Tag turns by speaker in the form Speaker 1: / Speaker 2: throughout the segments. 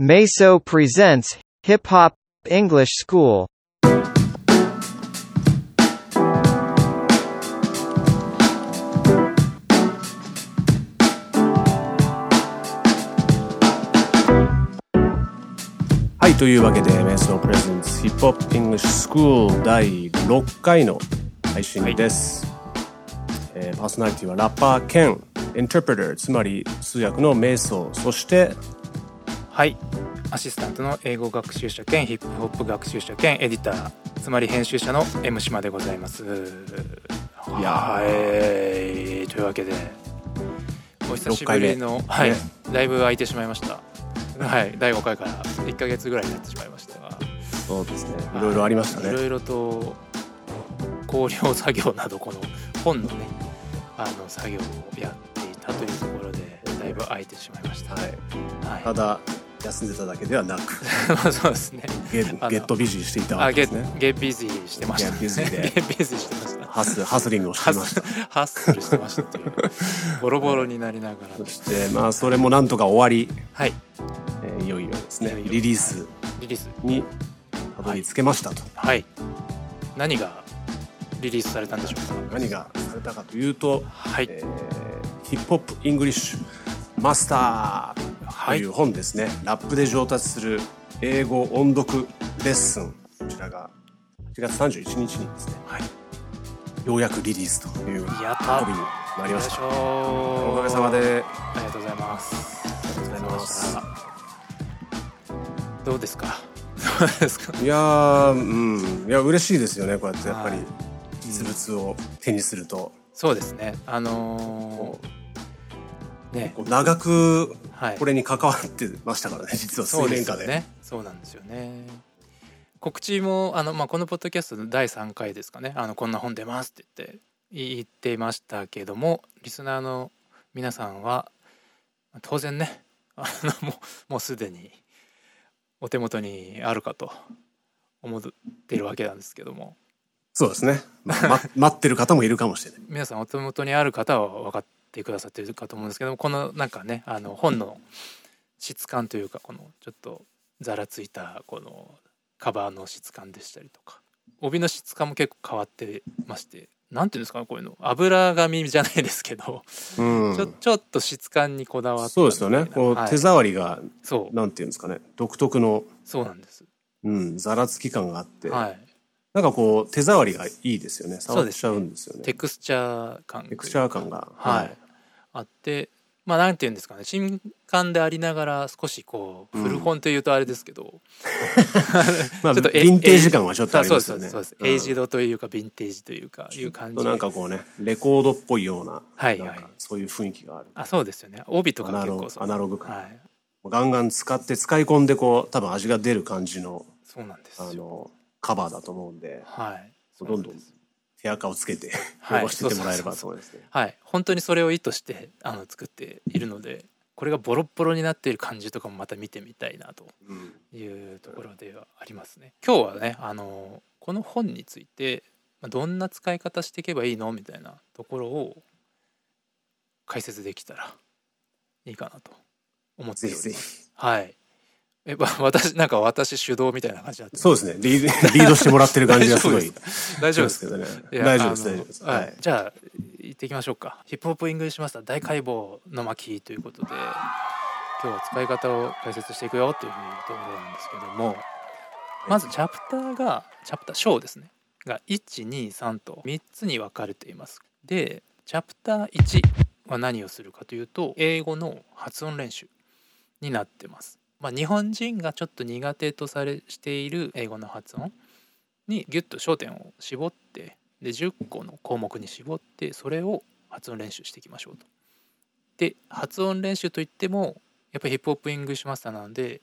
Speaker 1: Meiso presents Hip Hop English School.
Speaker 2: はい、というわけで、 Meiso presents Hip Hop English School 第6回の配信です。えーパーソナリティはラッパー兼インタープレター、つまり通訳のメイソー、そして、
Speaker 3: はい。アシスタントの英語学習者兼ヒップホップ学習者兼エディターつまり編集者の M 島でございます。
Speaker 2: いや
Speaker 3: はい。というわけでお久しぶりの、
Speaker 2: 6回
Speaker 3: はい、
Speaker 2: ね。
Speaker 3: だいぶ空いてしまいました。はい。第5回から1ヶ月ぐらいになってしまいました。が
Speaker 2: そうですね、い。ろいろありましたね。
Speaker 3: いろいろと考慮作業などこの本のねあの作業をやっていたというところでだいぶ空いてしまいました。
Speaker 2: はい、
Speaker 3: はい。
Speaker 2: ただ、休んでただけではなく、
Speaker 3: そうですね。
Speaker 2: ゲゲットビジーしていたわけですね。
Speaker 3: ゲビジーしてました、
Speaker 2: ゲビジーで。
Speaker 3: ゲビジーしてました。
Speaker 2: ハスハスリングをしてました。
Speaker 3: ハッスルしてましたという。ボロボロになりながら。
Speaker 2: そして、まあ、それもなんとか終わり、
Speaker 3: はい。
Speaker 2: えーいよいよですね。リリース
Speaker 3: リリース。
Speaker 2: にたどり着けましたと。
Speaker 3: はい。何がリリースされたんでしょうか？
Speaker 2: 何がされたかというと、
Speaker 3: はい。
Speaker 2: えー Hip Hop English Master と
Speaker 3: はい。
Speaker 2: いう本ですね、ラップで上達する英語音読レッスン。こちらが8月31日にですね。
Speaker 3: はい。
Speaker 2: ようやくリリースという
Speaker 3: やった。
Speaker 2: 運びになりました。おかげさまで。
Speaker 3: ありがとうございます。ありがとうございます。どうですか？
Speaker 2: いやーうん。いや嬉しいですよね。こうやってやっぱり
Speaker 3: はい。
Speaker 2: 実物を手にすると、
Speaker 3: そうですね。あのー、ね。
Speaker 2: 長く
Speaker 3: はい。
Speaker 2: これに関わってましたからね 実は
Speaker 3: そうです
Speaker 2: 水面下で
Speaker 3: よね。そうなんですよね。告知もあの、まあ、このポッドキャストの第3回ですかね。あのこんな本出ますって言って言っていましたけどもリスナーの皆さんは当然ね あのもうもうすでにお手元にあるかと思っているわけなんですけども。
Speaker 2: そうですね、まあま待ってる方もいるかもしれない。
Speaker 3: 皆さんお手元にある方は分かってくださってるかと思うんですけどもこのなんかねあの本の質感というかこのちょっとざらついたこのカバーの質感でしたりとか帯の質感も結構変わってましてなんていうんですかねこういうの。油紙じゃないですけど、
Speaker 2: うん。
Speaker 3: ちょちょっと質感にこだわった
Speaker 2: そうですよね。こう手触りが
Speaker 3: そう。
Speaker 2: なんていうんですかね独特の
Speaker 3: そうなんです。
Speaker 2: うんざらつき感があって、
Speaker 3: はい
Speaker 2: なんかこう手触りがいいですよね。触っちゃうんですよね。
Speaker 3: テクスチャー感
Speaker 2: テクスチャー感が。
Speaker 3: はい、あってまあなんていうんですかね。新刊でありながら少しこう古本というとあれですけど、
Speaker 2: まあ
Speaker 3: ちょっとエ
Speaker 2: ヴィンテージ感はちょっとありますよね。
Speaker 3: そうですそう
Speaker 2: ん。
Speaker 3: エイジドというかヴィンテージというかいう感じ
Speaker 2: なんかこうねレコードっぽいような,、
Speaker 3: はい
Speaker 2: なんかそういう雰囲気がある。
Speaker 3: あそうですよね。帯とか
Speaker 2: アナログ
Speaker 3: 結構
Speaker 2: アナログ感。
Speaker 3: はい。
Speaker 2: ガンガン使って使い込んでこう多分味が出る感じの
Speaker 3: そうなんですよ。
Speaker 2: あのカバーだと思うんで
Speaker 3: はい。
Speaker 2: どんどん手垢をつけて
Speaker 3: はい。
Speaker 2: 汚してってもらえればそうですね。
Speaker 3: はい。本当にそれを意図してあの作っているのでこれがボロッボロになっている感じとかもまた見てみたいなと
Speaker 2: うん。
Speaker 3: いうところではありますね。今日はねあのこの本についてまあどんな使い方していけばいいのみたいなところを解説できたらいいかなと思っております。はい。えわ私なんか私主導みたいな感じになって
Speaker 2: そうですね。リードリードしてもらってる感じが す。ごい。
Speaker 3: 大丈夫です。
Speaker 2: けどね。大丈夫です大丈夫です。
Speaker 3: はい、
Speaker 2: はい。
Speaker 3: じゃあ行ってきましょうか。 Hip Hop English Master 大解剖の巻ということで今日は使い方を解説していくよというところなんですけどもまずチャプターがチャプター章ですね。が123と3つに分かれています。でチャプター1は何をするかというと英語の発音練習になってますまあ日本人がちょっと苦手とされしている英語の発音にギュッと焦点を絞ってで10個の項目に絞ってそれを発音練習していきましょうと。で発音練習といってもやっぱり Hip Hop English Master なので、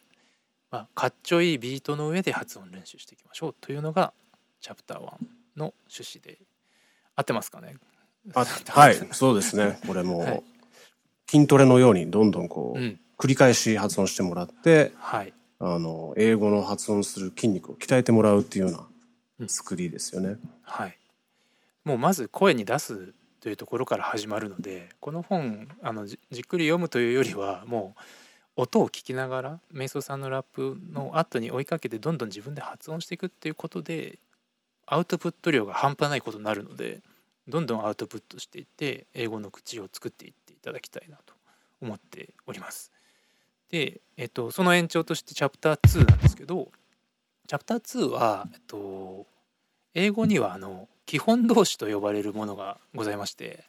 Speaker 3: まあ、かっちょいいビートの上で発音練習していきましょうというのがチャプター1の趣旨で合ってますかね？
Speaker 2: あはい そうですね。これもう、
Speaker 3: はい。
Speaker 2: 筋トレのようにどんどんこう、
Speaker 3: うん
Speaker 2: 繰り返し発音してもらって
Speaker 3: はい
Speaker 2: あの英語の発音する筋肉を鍛えてもらうっていうようなん作りですよね。
Speaker 3: はいもうまず声に出すというところから始まるのでこの本あのじじっくり読むというよりはもう音を聞きながら瞑想さんのラップの後に追いかけてどんどん自分で発音していくっていうことでアウトプット量が半端ないことになるのでどんどんアウトプットしていって英語の口を作っていっていただきたいなと思っております。で、えっと、その延長としてチャプター2なんですけどチャプター2は、えっと、英語にはあの基本動詞と呼ばれるものがございまして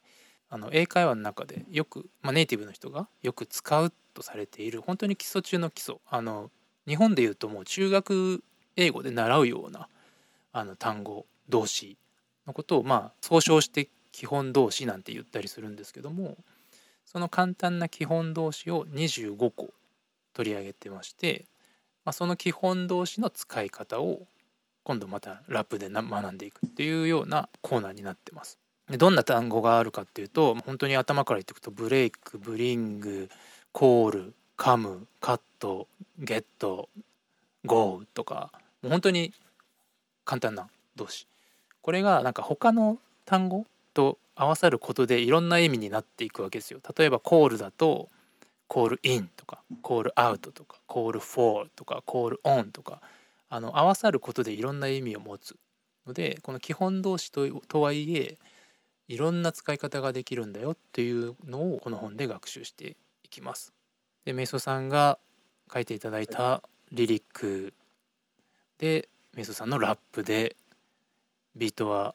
Speaker 3: あの英会話の中でよく、まあ、ネイティブの人がよく使うとされている本当に基礎中の基礎。あの日本でいうともう中学英語で習うようなあの単語動詞のことをまあ総称して基本動詞なんて言ったりするんですけどもその簡単な基本動詞を25個取り上げてまして、まあ、その基本動詞の使い方を今度またラップで学んでいくっていうようなコーナーになってます。でどんな単語があるかっていうと本当に頭から言っていくとブレイクブリングコールカムカットゲットゴーとかもう本当に簡単な動詞これがなんか他の単語と合わさることでいろんな意味になっていくわけですよ。例えばコールだとcall in とか call out とか call for とか call on とかあの合わさることでいろんな意味を持つのでこの基本動詞ととはいえいろんな使い方ができるんだよっていうのをこの本で学習していきます。でメイソさんが書いていただいたリリック。でメイソさんのラップでビートは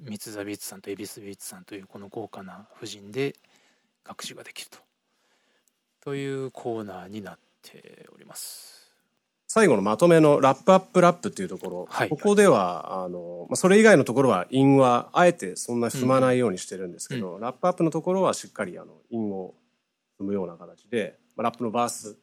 Speaker 3: Mitsu the Beats さんと EVISBEATS さんというこの豪華な布陣で学習ができるとというコーナーになっております。
Speaker 2: 最後のまとめのラップアップラップっていうところ、はい、ここではあの、まあ、それ以外のところは韻はあえてそんな踏まないようにしてるんですけど、うん、ラップアップのところはしっかりあの韻を踏むような形で、まあ、ラップのバース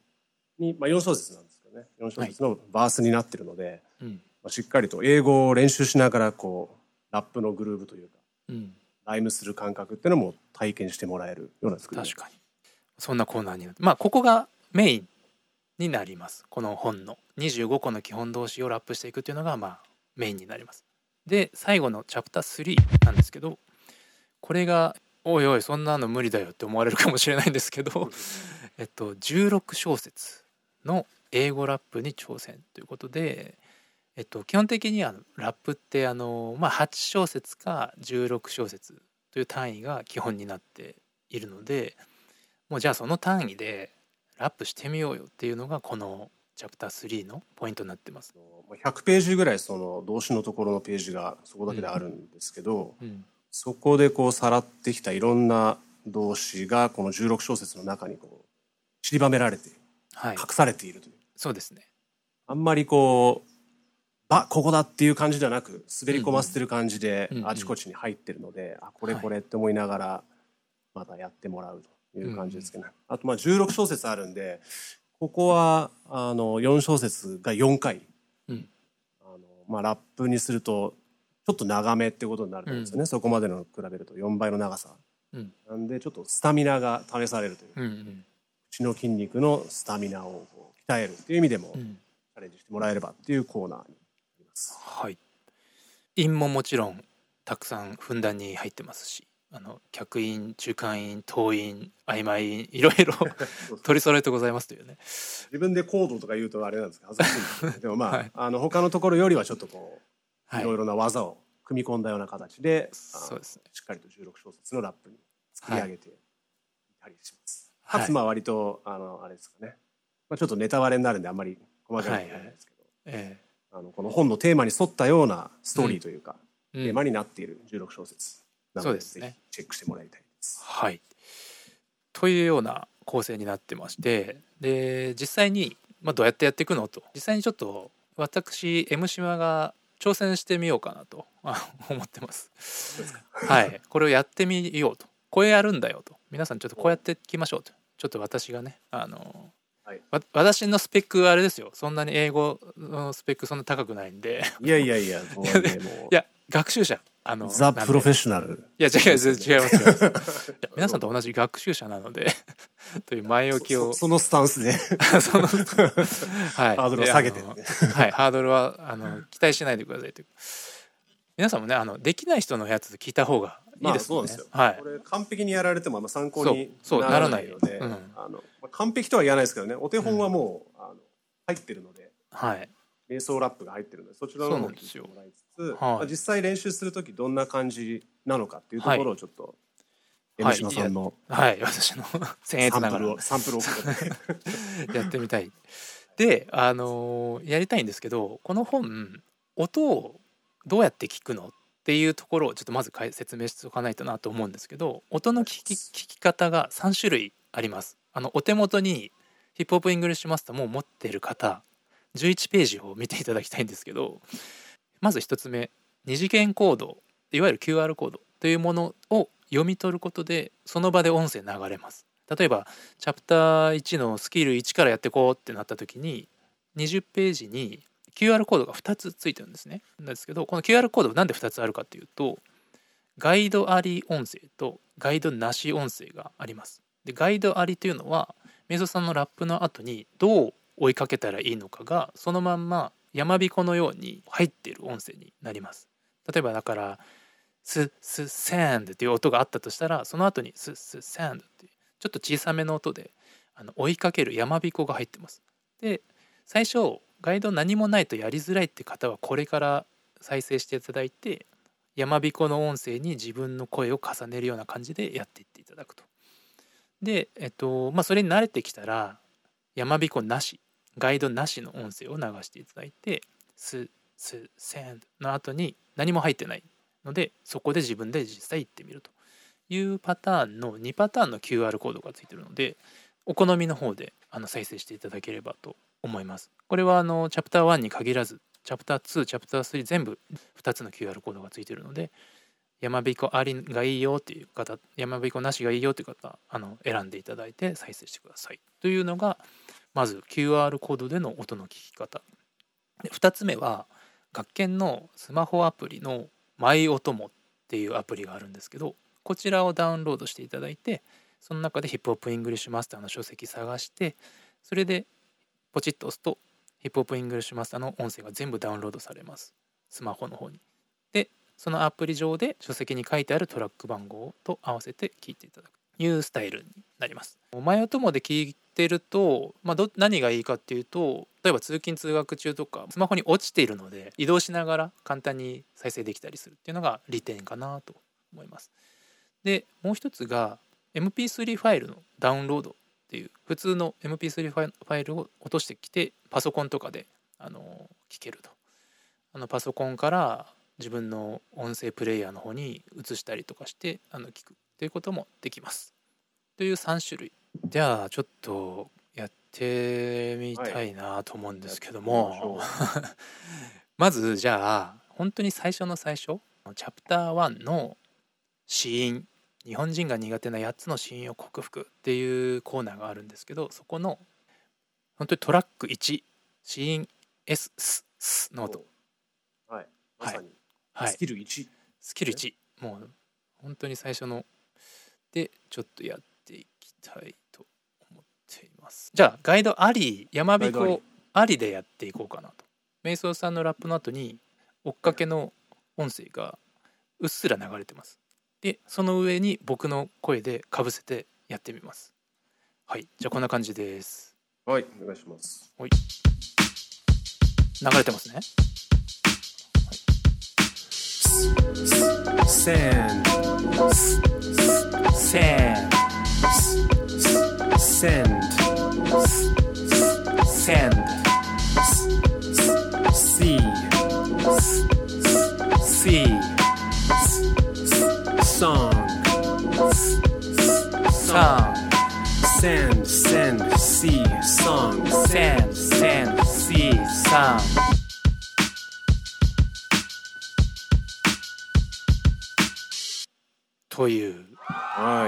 Speaker 2: に、まあ、4小節なんですけどね。4小節のバースになってるので、はい。まあ、しっかりと英語を練習しながらこうラップのグルーブというか、うん、ライムする感覚っていうのも体験してもらえるような作り
Speaker 3: 確かにそんなコーナーに。まあここがメインになります。この本の。25個の基本動詞をラップしていくっていうのがまあメインになります。で最後のチャプター3なんですけどこれがおいおいそんなの無理だよって思われるかもしれないんですけどえっと16小節の英語ラップに挑戦ということでえっと基本的にはラップってあのまあ8小節か16小節という単位が基本になっているのでもうじゃあその単位でラップしてみようよっていうのがこのチャプター3のポイントになってます。
Speaker 2: 100ページぐらいその動詞のところのページがそこだけであるんですけど、うんうん、そこでこうさらってきたいろんな動詞がこの16小節の中にこう散りばめられて、はい、隠されているという。
Speaker 3: そうですね。
Speaker 2: あんまりこうあここだっていう感じではなく滑り込ませてる感じであちこちに入ってるので、あこれこれって思いながらまたやってもらうと。いう感じですけど、ね、あとまあ16小節あるんでここはあの4小節が4回、うん、あのまあ、ラップにするとちょっと長めってことになるんですよね、うん、そこまでの比べると。4倍の長さ、うん、なんでちょっとスタミナが試されるという、うんうん、口の筋肉のスタミナを鍛えるっていう意味でも、チャレンジしてもらえればっていうコーナーになります。
Speaker 3: はい、韻ももちろんたくさんふんだんに入ってますしあの客員中間員党員曖昧員いろいろ取り揃えてございますというね。
Speaker 2: 自分でコードとか言うとあれなんですけど恥ずかしいんですでもまあ はい、あの他のところよりはちょっとこう、はい、いろいろな技を組み込んだような形でそうです、ね、しっかりと16小節のラップに作り上げていたりします、はい、かつまあ割とあのあれですかね、まあ、ちょっとネタバレになるんであんまり細かいことないですけど、はいはいえ。ー、あのこの本のテーマに沿ったようなストーリーというか、うん、テーマになっている16小節そうですね。チェックしてもらいたいです。
Speaker 3: はい、というような構成になってましてで実際に、まあ、どうやってやっていくのと。実際にちょっと私 M 島が挑戦してみようかなと思ってます。はい、これをやってみようと。こうやるんだよと。皆さんちょっとこうやっていきましょうと。ちょっと私がねあのはい、私のスペックあれですよ。そんなに英語のスペックそんな高くないんで。
Speaker 2: いやいやいや い
Speaker 3: や学習者
Speaker 2: あのザ・プロフェッショナル
Speaker 3: いや違います違います。皆さんと同じ学習者なのでという前置きを。
Speaker 2: そ のスタンスで。その、はい、ハードルを下げて、ね、
Speaker 3: はいハードルはあの期待しないでくださいという皆さんもねあのできない人のやつ聞いた方が
Speaker 2: まあ
Speaker 3: ですね。
Speaker 2: そうなんですよ。
Speaker 3: はい。
Speaker 2: これ完璧にやられてもあんま参考にならないので、完璧とは言わないですけどね、お手本はもう、あの入ってるので、
Speaker 3: はい。
Speaker 2: 瞑想ラップが入ってるので、そちらの方を聞いてもらいつつ、
Speaker 3: はい。
Speaker 2: まあ実際練習するときどんな感じなのかっていうところをちょっと、
Speaker 3: はい。
Speaker 2: 江島さんの
Speaker 3: はい。私の 僭越ながら。
Speaker 2: サンプルを、
Speaker 3: やってみたい。であのーやりたいんですけどこの本、音をどうやって聞くのっていうところをちょっとまず説明しておかないとなと思うんですけど音の聞き聞き方が3種類あります。あのお手元に Hip Hop English Master もう持ってる方11ページを見ていただきたいんですけどまず1つ目二次元コードいわゆる QR コードというものを読み取ることでその場で音声流れます。例えばチャプター1のスキル1からやっていこうってなった時に20ページに QR コードが2つついてるんですね。なんですけどこの QR コードなんで2つあるかっていうとガイドあり音声とガイドなし音声があります。でガイドありというのはメイゾさんのラップの後にどう追いかけたらいいのかがそのまんま山彦のように入っている音声になります。例えばだからススサンドっていう音があったとしたらその後にススサンドっていうちょっと小さめの音であの追いかける山彦が入ってます。で最初ガイド何もないとやりづらいって方はこれから再生していただいて山彦の音声に自分の声を重ねるような感じでやっていっていただくと。でえっとまあそれに慣れてきたら山彦なし。ガイドなしの音声を流していただいてススセンドの後に何も入ってないのでそこで自分で実際行ってみるというパターンの2パターンの QR コードがついてるのでお好みの方であの再生していただければと思います。これはあのチャプター1に限らずチャプター2チャプター3全部2つの QR コードがついてるので山彦ありがいいよっていう方山彦なしがいいよっていう方あの選んでいただいて再生してくださいというのがまず QR コードでの音の聞き方。で2つ目は学研のスマホアプリの my-oto-mo っていうアプリがあるんですけどこちらをダウンロードしていただいてその中で HIP HOP ENGLISH MASTER の書籍探してそれでポチッと押すと HIP HOP ENGLISH MASTER の音声が全部ダウンロードされます。スマホの方に。でそのアプリ上で書籍に書いてあるトラック番号と合わせて聞いていただく。というスタイルになります。前音もで聞てると、まあ、ど何がいいかっていうと例えば通勤通学中とかスマホに落ちているので移動しながら簡単に再生できたりするっていうのが利点かなと思います。でもう一つが MP3 ファイルのダウンロードっていう普通の MP3 ファイルを落としてきてパソコンとかであの聞けると。あのパソコンから自分の音声プレイヤーの方に移したりとかしてあの聞くということもできます。という3種類。じゃあちょっとやってみたいなと思うんですけども、まずじゃあ本当に最初の最初。チャプター1の死因日本人が苦手な8つの死因を克服。っていうコーナーがあるんですけどそこの本当にトラック1死因 S ススの音
Speaker 2: はい。まさに、
Speaker 3: はい。
Speaker 2: スキル1。
Speaker 3: スキル1もう本当に最初の。でちょっとやってたいと思っています。じゃあガイドあり山彦あり。でやっていこうかなと。瞑想さんのラップの後に追っかけの音声がうっすら流れてます。でその上に僕の声でかぶせてやってみます。はいじゃあこんな感じです。
Speaker 2: はい、お願いします。
Speaker 3: 流れてますね。
Speaker 2: sand,
Speaker 3: せー
Speaker 2: send,
Speaker 3: send
Speaker 2: see,
Speaker 3: see
Speaker 2: song,
Speaker 3: sound
Speaker 2: send, send, see, song,
Speaker 3: send send see sound という
Speaker 2: は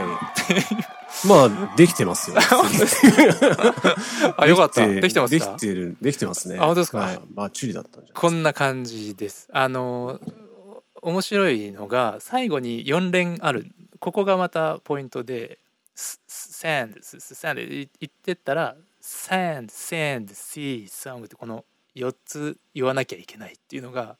Speaker 2: い。まあ、できてますよ。
Speaker 3: あよかったできてます
Speaker 2: で
Speaker 3: か
Speaker 2: きてる、できてますね。
Speaker 3: あ本当ですか？
Speaker 2: はい。バッチリだったんじゃ
Speaker 3: こんな感じですあの面白いのが最後に4連あるここがまたポイントで「sand」「sand」言ってったら「sand」「sand」「sea」「song」ってこの4つ言わなきゃいけないっていうのが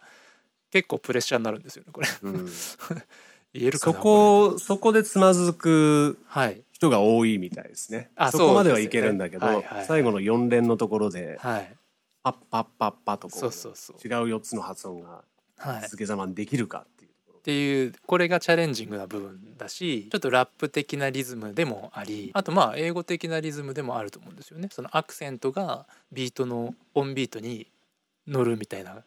Speaker 3: 結構プレッシャーになるんですよねこれ。
Speaker 2: うん。
Speaker 3: 言えるか
Speaker 2: そ
Speaker 3: な
Speaker 2: こ、そこでつまずく
Speaker 3: れはい
Speaker 2: 人が多いみたいですね。
Speaker 3: あ
Speaker 2: そこまではいけるんだけど、
Speaker 3: はいはいはい。
Speaker 2: 最後の4連のところで、
Speaker 3: はい。
Speaker 2: パッパッパッパとこう
Speaker 3: そうそうそう。
Speaker 2: 違う4つの発音が
Speaker 3: はい。
Speaker 2: 続けざまにできるかっていうところ。
Speaker 3: っていうこれがチャレンジングな部分だしちょっとラップ的なリズムでもありあとまあ英語的なリズムでもあると思うんですよね。そのアクセントがビートのオンビートに乗るみたいな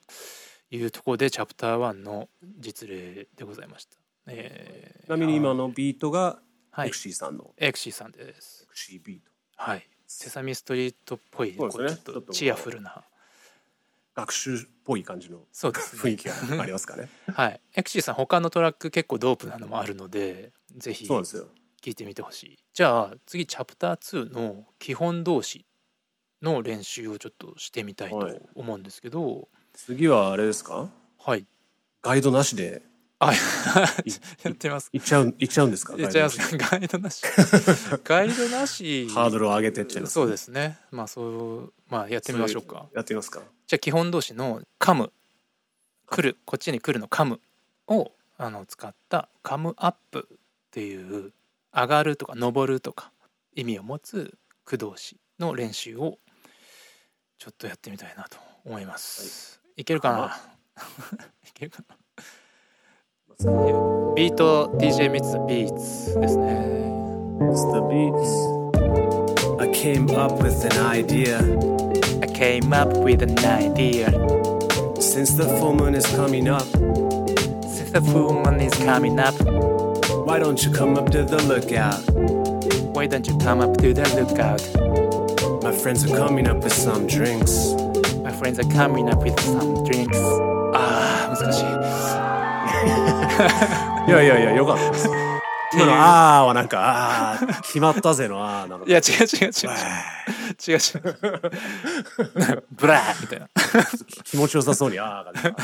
Speaker 3: いうところでチャプター1の実例でございました、えー
Speaker 2: ちなみに今のビートが
Speaker 3: はい。
Speaker 2: エクシーさんの。
Speaker 3: エクシーさんです。
Speaker 2: エクシービート。
Speaker 3: はい。セサミストリートっぽいちょっ
Speaker 2: と
Speaker 3: とチアフルな。
Speaker 2: 学習っぽい感じの
Speaker 3: そうですね。
Speaker 2: 雰囲気がありますかね。
Speaker 3: はい。エクシーさん他のトラック結構ドープなのもあるのでぜひ
Speaker 2: そうなんですよ。
Speaker 3: 聞いてみてほしい。じゃあ次チャプター2の基本動詞の練習をちょっとしてみたいと
Speaker 2: はい。
Speaker 3: 思うんですけど。
Speaker 2: 次はあれですか？
Speaker 3: はい、
Speaker 2: ガイドなしで
Speaker 3: あ
Speaker 2: い
Speaker 3: やってみます。
Speaker 2: 行っちゃう、行っちゃうんですか？
Speaker 3: 言っちゃいます。
Speaker 2: ガイドなし
Speaker 3: ガイドなし。ガイドなし。
Speaker 2: ハードルを上げてっちゃいます。
Speaker 3: そうですね。まあそうまあやってみましょうか。
Speaker 2: やってみますか。
Speaker 3: じゃあ基本動詞の「カム」来るこっちに来るの「カム」をあの使った「カムアップ」っていう上がるとか上るとか意味を持つ駆動詞の練習をちょっとやってみたいなと思います。い、けるかな？いけるかな？Beats DJ ミツビーツですね。
Speaker 2: It's the beats I came up with an idea.
Speaker 3: I came up with an idea.
Speaker 2: Since the full moon is coming up
Speaker 3: Since the full moon is coming up
Speaker 2: Why don't you come up to the lookout?
Speaker 3: Why don't you come up to the lookout?
Speaker 2: My friends are coming up with some drinks.
Speaker 3: My friends are coming up with some drinks. Ah, ああ難しい。
Speaker 2: いやいやいや、よかったです。今のあーはなんか、あー、決まったぜのあーなの
Speaker 3: いや違う違う違う違う違う違う。ブラーみたいな。
Speaker 2: 気持ちよさそうにあーがね。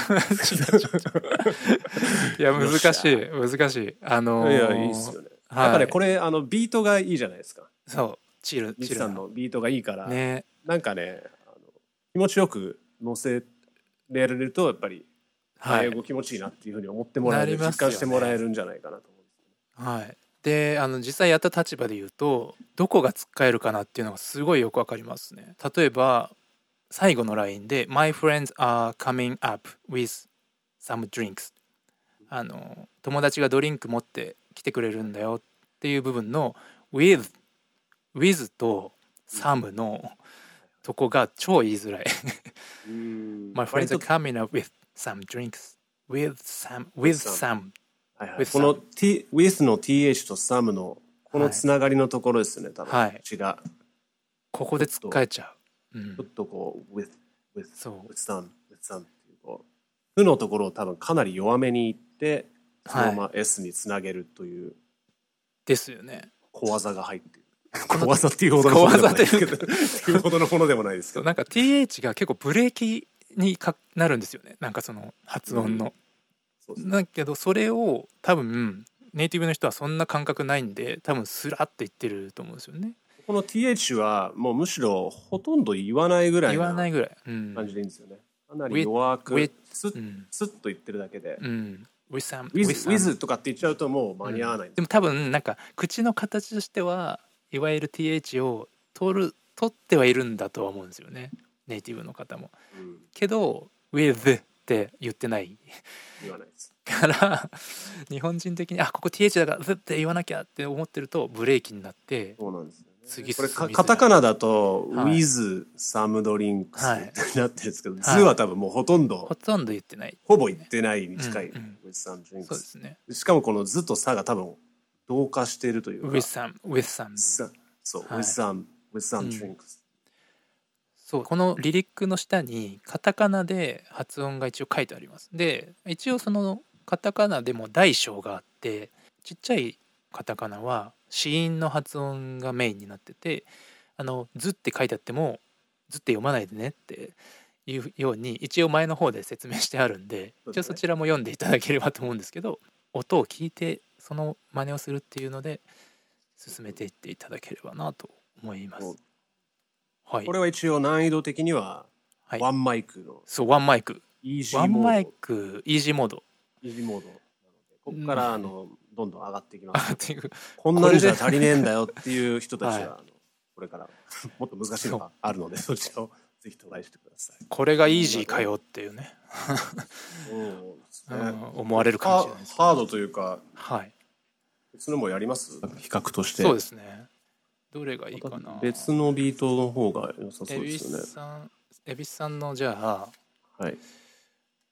Speaker 3: いや難しい難しい。あのー、
Speaker 2: いや、いいっすよね。
Speaker 3: はい
Speaker 2: やっぱね、これ、あの、ビートがいいじゃないですか。
Speaker 3: そうチルチル
Speaker 2: んのビートがいいから、
Speaker 3: ね
Speaker 2: なんかね、気持ちよく乗せられると、やっぱり、
Speaker 3: はい
Speaker 2: 英語気持ちいいなっていうふうに思ってもらえる、
Speaker 3: ね
Speaker 2: 感してもらえるんじゃないかなと思
Speaker 3: はい。であの実際やった立場で言うとどこが使えるかなっていうのがすごいよくわかりますね。例えば最後のラインで「My friends are coming up with some drinks」あの友達がドリンク持って来てくれるんだよっていう部分の「with」「with」と「some」のとこが超言いづらい。
Speaker 2: う。う ん
Speaker 3: My friends are coming up with some drinks with some with some
Speaker 2: はいはい。
Speaker 3: With
Speaker 2: この T with の th と some のこのつながりのところですね、多分、
Speaker 3: はい。ここで使えちゃう。うん。
Speaker 2: ちょっとこう with with with some with some っていうこう負のところを多分かなり弱めにいってそのまま S につなげるという。
Speaker 3: ですよね。
Speaker 2: 小技が入っている。
Speaker 3: の
Speaker 2: 小技っていうほどのものでもないですけど。
Speaker 3: 小
Speaker 2: っていうほどのものでもないですけど。
Speaker 3: なんか TH が結構ブレーキにかなるんですよねなんかその発音の。
Speaker 2: そうですね
Speaker 3: だけどそれを多分ネイティブの人はそんな感覚ないんで多分スラッて言ってると思うんですよね。
Speaker 2: この th はもうむしろほとんど言わないぐらい
Speaker 3: 言わな
Speaker 2: ない
Speaker 3: ぐらい。うん。
Speaker 2: 感じでいいんですよねかなり弱くスッ
Speaker 3: うん。
Speaker 2: スッと言ってるだけで
Speaker 3: うん。with some
Speaker 2: with とかって言っちゃうともう間に合わないん
Speaker 3: でも多分なんか口の形としてはいわゆる TH を取る取ってはいるんだとは思うんですよねネイティブの方も。
Speaker 2: うん。
Speaker 3: けど with って言ってない。
Speaker 2: 言わないです。
Speaker 3: から日本人的にあここ TH だからずって言わなきゃって思ってるとブレーキになって
Speaker 2: そうなんですよね。
Speaker 3: 次
Speaker 2: これカタカナだと「
Speaker 3: はい。
Speaker 2: with some drinks」
Speaker 3: はい。
Speaker 2: ってなってるんですけど「
Speaker 3: はい。
Speaker 2: 図は多分もうほとんど
Speaker 3: ほとんど言ってない。
Speaker 2: ほぼ言ってないに近い
Speaker 3: うんうん「
Speaker 2: with some
Speaker 3: そうで
Speaker 2: drinks
Speaker 3: すね」
Speaker 2: しかもこの「図と「さ」が多分同化しているというか。
Speaker 3: with some with some
Speaker 2: さそう「
Speaker 3: はい。
Speaker 2: with some with some
Speaker 3: うん。
Speaker 2: drinks
Speaker 3: そうこのリリックの下にカタカナで発音が一応書いてありますで一応そのカタカナでも大小があってちっちゃいカタカナは子音の発音がメインになっててあの「図」って書いてあっても「図」って読まないでねっていうように一応前の方で説明してあるんで一応そちらも読んでいただければと思うんですけど音を聞いてその真似をするっていうので進めていっていただければなと思います。はい。
Speaker 2: これは一応難易度的には
Speaker 3: はい。
Speaker 2: ワンマイクの
Speaker 3: そうワンマイク。
Speaker 2: イージ
Speaker 3: ワンマイ
Speaker 2: ーモード
Speaker 3: クイージーモード。
Speaker 2: イージーモード。なのでここからあのどんどん上がっていきます。
Speaker 3: っていう
Speaker 2: こんなんじゃ足りねえんだよっていう人たちは、
Speaker 3: はい。
Speaker 2: あのこれからもっと難しいのがあるので、そちらをぜひトライしてください。
Speaker 3: これがイージーかよっていうね、
Speaker 2: そうですね。
Speaker 3: うん思われるかも
Speaker 2: ハ
Speaker 3: しれないです。
Speaker 2: ハードというか、
Speaker 3: はい。
Speaker 2: 別のもやります？比較として。
Speaker 3: そうですねどれがいいかな？
Speaker 2: 別のビートの方が良さそうですよね。
Speaker 3: ス。さんエビスさんのじゃあ
Speaker 2: はい。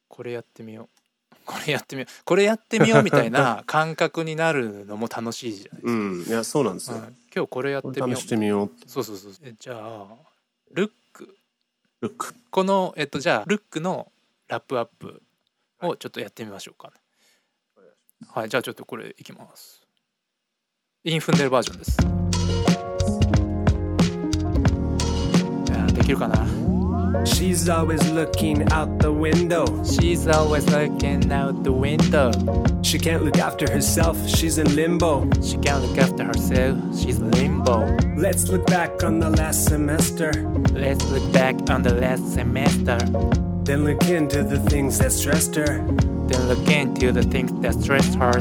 Speaker 3: これやってみよう。これやってみよう。これやってみようみたいな 感覚になるのも楽しいじゃないですか、
Speaker 2: うん。いや、そうなんですよ。
Speaker 3: はい。今日これやってみよう。
Speaker 2: 試してみよう。
Speaker 3: そうそうそう。えじゃあルック。
Speaker 2: ルック。
Speaker 3: このえっとじゃあルックのラップアップをちょっとやってみましょうかね。はい。じゃあちょっとこれいきます。インフンデルバージョンです きるかな
Speaker 4: She's always looking out the window.
Speaker 3: She's always looking out the window
Speaker 4: She can't look after herself, she's in limbo.
Speaker 3: She can't look after herself She's limbo
Speaker 4: Let's look back on the last semester,
Speaker 3: Let's look back on the last semester
Speaker 4: then look into the things that stressed her.
Speaker 3: Then look into the things that stressed her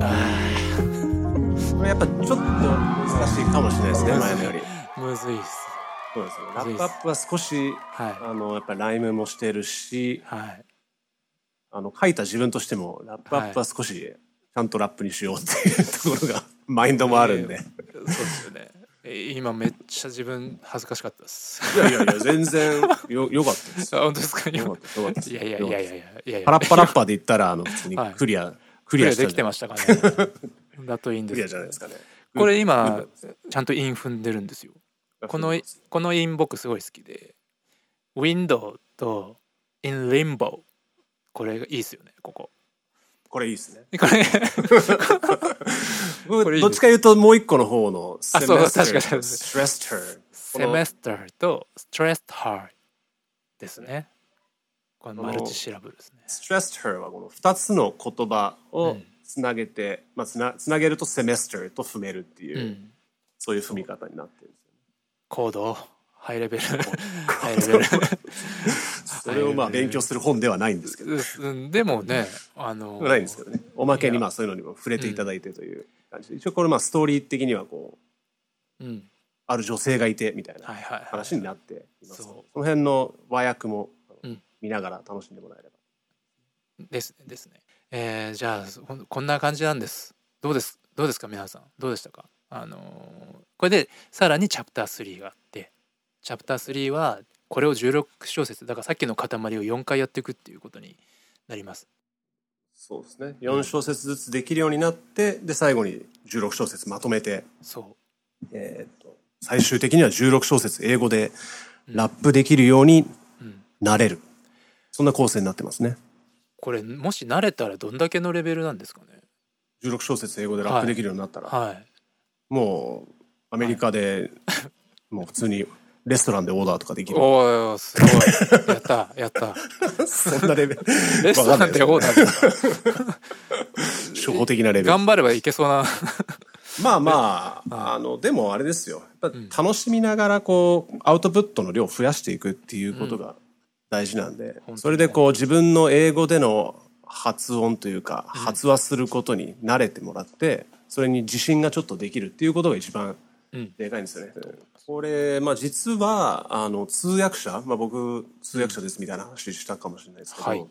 Speaker 2: これやっぱちょっと難しいかもしれないですね、前のより。
Speaker 3: むずいっす
Speaker 2: そうですね。ラップアップは少し、
Speaker 3: はい。
Speaker 2: あの、やっぱりライムもしてるし、
Speaker 3: はい。
Speaker 2: あの、書いた自分としても、ラップアップは少し、ちゃんとラップにしようっていうところが、マインドもあるんで。
Speaker 3: そうですよね。え今めっちゃ自分恥ずかしかったです。
Speaker 2: いやいやいや、全然よ、よかったです。
Speaker 3: あ本当ですか？今
Speaker 2: よかった、よかったです。
Speaker 3: いやいやいやいやいや。いや
Speaker 2: パラッパラッパーで言ったら、あの、普通に
Speaker 3: はい。
Speaker 2: クリア、ク
Speaker 3: クリアで。きてましたかね。だといいん
Speaker 2: クリア
Speaker 3: です
Speaker 2: じゃないですかね。
Speaker 3: これ
Speaker 2: うん。
Speaker 3: 今ちゃんとイン踏んでるんですよこのこのイン僕すごい好きで Window と In Limbo これがいいですよねここ。
Speaker 2: これいいですね。
Speaker 3: これ
Speaker 2: どっちか言うと、もう一個の方の、
Speaker 3: あそう確かに。
Speaker 2: と stressed her。この
Speaker 3: Semester と Stressed Her ですね。このマルチシラブルですね。
Speaker 2: Stressed her はこの2つの言葉を
Speaker 3: うん。
Speaker 2: つなげて、まあ、つなつなげると semester と踏めるっていう、
Speaker 3: うん。
Speaker 2: そういう踏み方になってるんですよね。
Speaker 3: コードハイレベルハイレベル。
Speaker 2: それをまあ勉強する本ではないんですけど、
Speaker 3: うんでもねあの
Speaker 2: ないんですけどね。おまけにまあそういうのにも触れていただいてという感じで、一応これまあストーリー的にはこう、
Speaker 3: うん。
Speaker 2: ある女性がいてみたいな話になっています。
Speaker 3: そ
Speaker 2: の辺の和訳も
Speaker 3: うん。
Speaker 2: 見ながら楽しんでもらえれば。
Speaker 3: ですねですね。えーじゃあこんな感じなんです。どうですどうですか皆さん。どうでしたか？あのーこれでさらにチャプター3があってチャプター3はこれを16小節だからさっきの塊を4回やっていくっていうことになります。
Speaker 2: そうですね。4小節ずつできるようになって、で、最後に16小節まとめて、
Speaker 3: そ
Speaker 2: えーっと、最終的には16小節英語でラップできるように
Speaker 3: う、うん、
Speaker 2: なれる。そんな構成になってますね。
Speaker 3: これもし慣れたらどんだけのレベルなんですかね。
Speaker 2: 16小節英語でラップできるようになったら、
Speaker 3: はい
Speaker 2: もうアメリカで、もう普通にレストランでオーダーとかできる。
Speaker 3: おーすごいやったやった
Speaker 2: そんなレベル。
Speaker 3: レストランでオーダー
Speaker 2: 初歩的なレベル。
Speaker 3: 頑張ればいけそうな
Speaker 2: まあまあ、あの、でもあれですよ。やっぱ楽しみながらこう、アウトプットの量を増やしていくっていうことが大事なんで、
Speaker 3: 当に
Speaker 2: それでこう自分の英語での発音というか、発話することに慣れてもらって、それに自信がちょっとできるっていうことが一番
Speaker 3: うん
Speaker 2: でかいんですよね。これ、まあ実は、あの、通訳者、まあ僕、通訳者ですみたいな話したかもしれないですけど、
Speaker 3: はい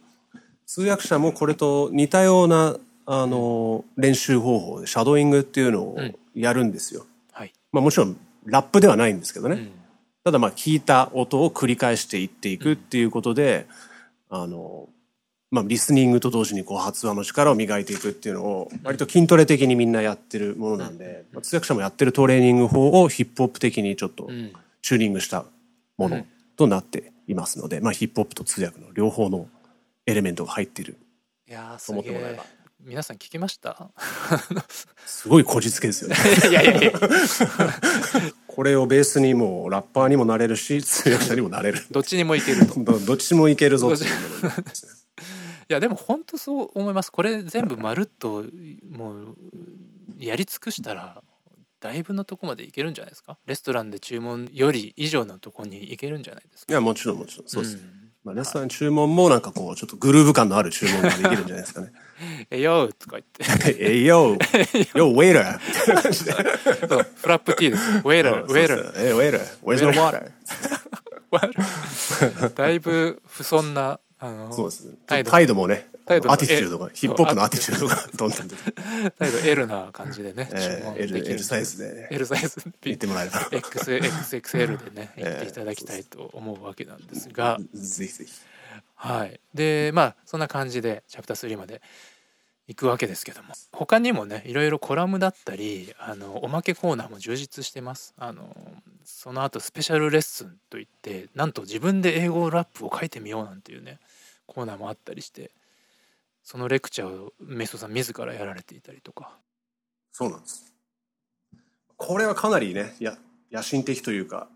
Speaker 2: 通訳者もこれと似たような、あの、練習方法で、シャドーイングっていうのをやるんですよ。
Speaker 3: はい、
Speaker 2: まあもちろん、ラップではないんですけどね。
Speaker 3: うん
Speaker 2: ただまあ聞いた音を繰り返していっていくっていうことで、あの、まあリスニングと同時にこう発話の力を磨いていくっていうのを、割と筋トレ的にみんなやってるものなんで、まあ通訳者もやってるトレーニング法をヒップホップ的にちょっと
Speaker 3: ん。
Speaker 2: チューニングしたものとなっていますので、まあヒップホップと通訳の両方のエレメントが入っている。
Speaker 3: いやーすげえ
Speaker 2: 思ってもらえば。
Speaker 3: 皆さん聞きました？
Speaker 2: すごいこじつけですよね。
Speaker 3: いやいやいや。
Speaker 2: これをベースにもうラッパーにもなれるし、通訳者にもなれる。
Speaker 3: どっちにもいけると。
Speaker 2: どっちもいけるぞっていう
Speaker 3: やでも本当そう思いますこれ全部まるっともうやり尽くしたらだいぶのとこまでいけるんじゃないですか？レストランで注文より以上のとこに行けるんじゃないですか？
Speaker 2: いや、もちろんもちろん。そうです。
Speaker 3: ん
Speaker 2: まあ、レストラン注文もなんかこう、ちょっとグルーヴ感のある注文ができるんじゃないですかね。
Speaker 3: えよーとか言って
Speaker 2: え、yo! yo, waiter!
Speaker 3: そうフラップティーですウェイラーウェイラー
Speaker 2: え、waiter! Where's the water?
Speaker 3: だいぶ不遜なあの
Speaker 2: そうです。ね。
Speaker 3: 態度。
Speaker 2: 態度もね、
Speaker 3: 態度も
Speaker 2: アティチュードが、ヒップホップのアティチュードが どんどん出て、
Speaker 3: 態度 L な感じでね、
Speaker 2: えー L,
Speaker 3: る
Speaker 2: L サイズでね、
Speaker 3: L サイズ。
Speaker 2: 言ってもらえれば。
Speaker 3: XXXL でね 言っていただきたいと思うわけなんですが、
Speaker 2: ぜひぜひ。
Speaker 3: はい、でまあそんな感じでチャプター3まで行くわけですけども。他にもねいろいろコラムだったりあのおまけコーナーも充実してます。あのその後スペシャルレッスンといってなんと自分で英語ラップを書いてみようなんていうねコーナーもあったりしてそのレクチャーをメソさん自らやられていたりとか。
Speaker 2: そうなんです。これはかなりね、や野心的というか、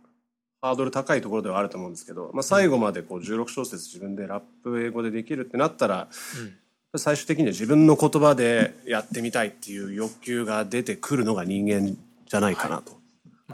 Speaker 2: ハードル高いところではあると思うんですけど、まあ、最後までこう16小節自分でラップ英語でできるってなったら、
Speaker 3: うん。
Speaker 2: 最終的には自分の言葉でやってみたいっていう欲求が出てくるのが人間じゃないかなと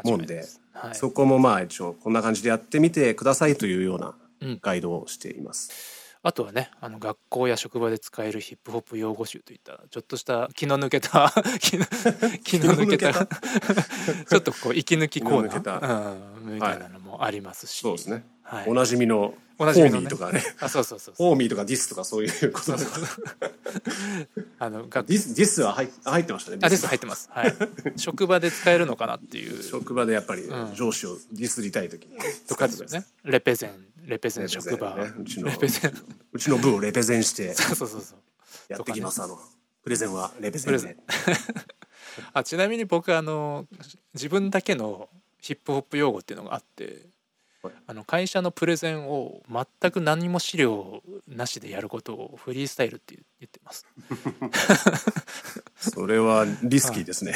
Speaker 2: 思うんで、
Speaker 3: はい、
Speaker 2: そこもまあ一応こんな感じでやってみてくださいというような
Speaker 3: うん。
Speaker 2: ガイドをしています。
Speaker 3: あとはねあの学校や職場で使えるヒップホップ用語集といったちょっとした気の抜けた 気の抜けた ちょっとこう息抜きコーナー、うん、みたいなのもありますし、
Speaker 2: そうですね。
Speaker 3: はい。
Speaker 2: おなじみのホ
Speaker 3: おなじみのね。
Speaker 2: ーミーとかね、
Speaker 3: あそうそうそうそう。
Speaker 2: ホーミーとかディスとかそういうこと。
Speaker 3: そうそうそう。あの学
Speaker 2: ディスディスは入入ってましたね。
Speaker 3: あです入ってます。はい。職場で使えるのかなっていう。
Speaker 2: 職場でやっぱり
Speaker 3: うん。
Speaker 2: 上司をディスりたいときに。
Speaker 3: とかですよね。レペゼンレペゼン職場、
Speaker 2: ねうちの
Speaker 3: レペゼン。
Speaker 2: うちの部をレペゼンして
Speaker 3: そうそうそうそう。
Speaker 2: やってきます。あのプレゼンはレペゼンで。
Speaker 3: プレゼン。あちなみに僕あの自分だけのヒップホップ用語っていうのがあって、
Speaker 2: はい
Speaker 3: あの会社のプレゼンを全く何も資料なしでやることをフリースタイルって言ってます。
Speaker 2: それはリスキーですね。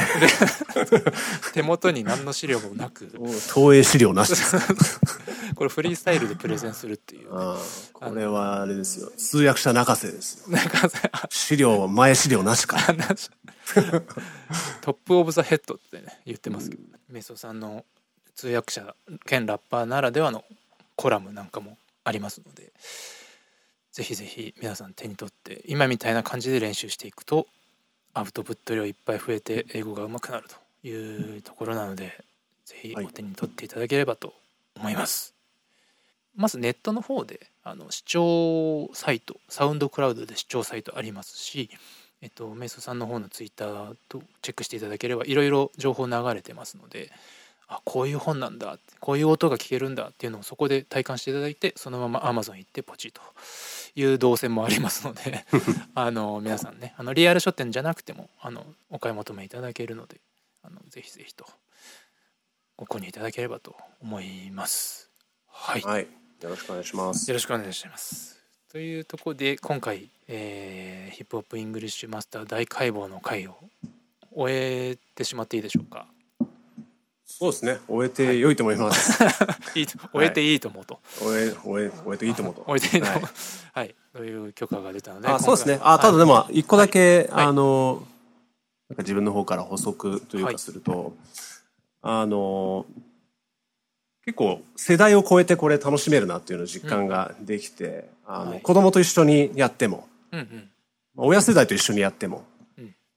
Speaker 3: 手元に何の資料もなく
Speaker 2: 投影資料なしです。
Speaker 3: これフリースタイルでプレゼンするっていう、ね、
Speaker 2: これはあれですよ。通訳者泣かせですよ。
Speaker 3: なんかさ
Speaker 2: 資料前資料なしか。
Speaker 3: 話トップ・オブ・ザ・ヘッドってね言ってますけど、ねメソさんの通訳者兼ラッパーならではのコラムなんかもありますのでぜひぜひ皆さん手に取って今みたいな感じで練習していくとアウトプット量いっぱい増えて英語が上手くなるというところなのでぜひ
Speaker 2: はい
Speaker 3: お手に取っていただければと思います。まずネットの方であの視聴サイトサウンドクラウドで視聴サイトありますしえっと、メイソさんの方のツイッターとチェックしていただければいろいろ情報流れてますのであこういう本なんだこういう音が聞けるんだっていうのをそこで体感していただいてそのまま Amazon 行ってポチという動線もありますので あの皆さんねあのリアル書店じゃなくてもあのお買い求めいただけるのであのぜひぜひとご購入いただければと思います。はい、
Speaker 2: はい。よろしくお願いします。
Speaker 3: よろしくお願いします。というところで今回、えー HIP HOP ENGLISH MASTER 大解剖の回を終えてしまっていいでしょうか？
Speaker 2: そうですね。終えて良いと思います。
Speaker 3: いいと終えていいと思うと。
Speaker 2: 終え、終え、終えていいと思うと。
Speaker 3: 終えていいと思う。
Speaker 2: はい
Speaker 3: はい、という許可が出たので。
Speaker 2: あ、そうですね。あ、ただでも、一個だけ、
Speaker 3: はい
Speaker 2: あの、なんか自分の方から補足という
Speaker 3: はい
Speaker 2: かすると、あの、結構世代を超えてこれ楽しめるなっていうのを実感ができて、あの、
Speaker 3: はい
Speaker 2: 子供と一緒にやっても、
Speaker 3: うんうん
Speaker 2: 親世代と一緒にやっても、
Speaker 3: うん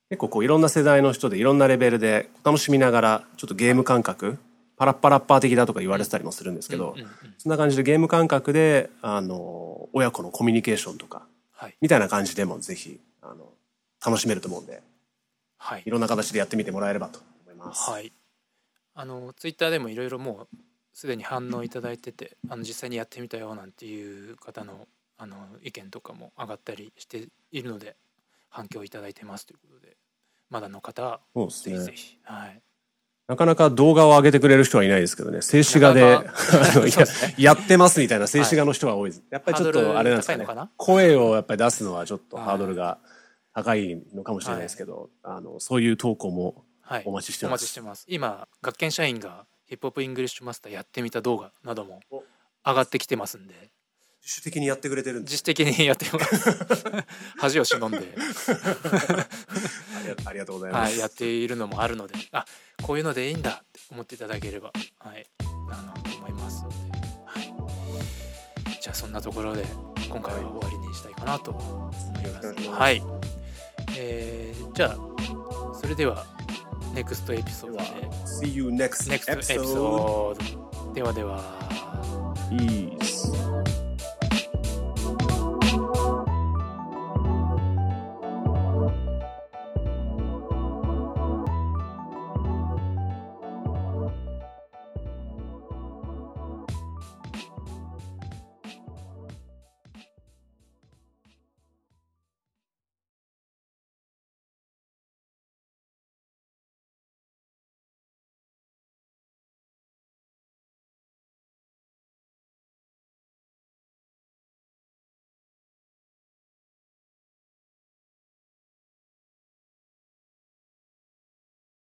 Speaker 2: 結構こういろんな世代の人でいろんなレベルで楽しみながら、ちょっとゲーム感覚、パラッパラッパー的だとか言われてたりもするんですけど、そんな感じでゲーム感覚で、あの、親子のコミュニケーションとか、
Speaker 3: はい
Speaker 2: みたいな感じでもぜひ、あの、楽しめると思うんで、
Speaker 3: はい
Speaker 2: いろんな形でやってみてもらえればと思います。
Speaker 3: はい。あのツイッターでもいろいろもうすでに反応いただいてて、あの実際にやってみたよなんていう方のあの意見とかも上がったりしているので反響いただいてますということで、まだの方
Speaker 2: ね。
Speaker 3: ぜひぜひ、はい。
Speaker 2: なかなか動画を上げてくれる人はいないですけどね、静止画で、
Speaker 3: ね
Speaker 2: やってますみたいな静止画の人は多いです。やっぱりちょっとあれなんですかね。声をやっぱり出すのはちょっと
Speaker 3: はい
Speaker 2: ハードルが高いのかもしれないですけど、あの、そういう投稿も
Speaker 3: はい、
Speaker 2: お待ちしてます
Speaker 3: お待ちしてます。今学研社員が HIP HOP ENGLISH MASTER やってみた動画なども
Speaker 2: お
Speaker 3: 上がってきてますんで、
Speaker 2: 自主的にやってくれてるんで
Speaker 3: 自主的にやってます。恥を忍んで。
Speaker 2: ありがとうございます。
Speaker 3: はい、やっているのもあるのであこういうのでいいんだって思っていただければ、はい、あの思いますので、はい、じゃあそんなところで今回は終わりにしたいかなと思います。はい。えーじゃあそれでは NEXT エピソードで
Speaker 2: See you next episode.
Speaker 3: ソードではでは。
Speaker 2: いい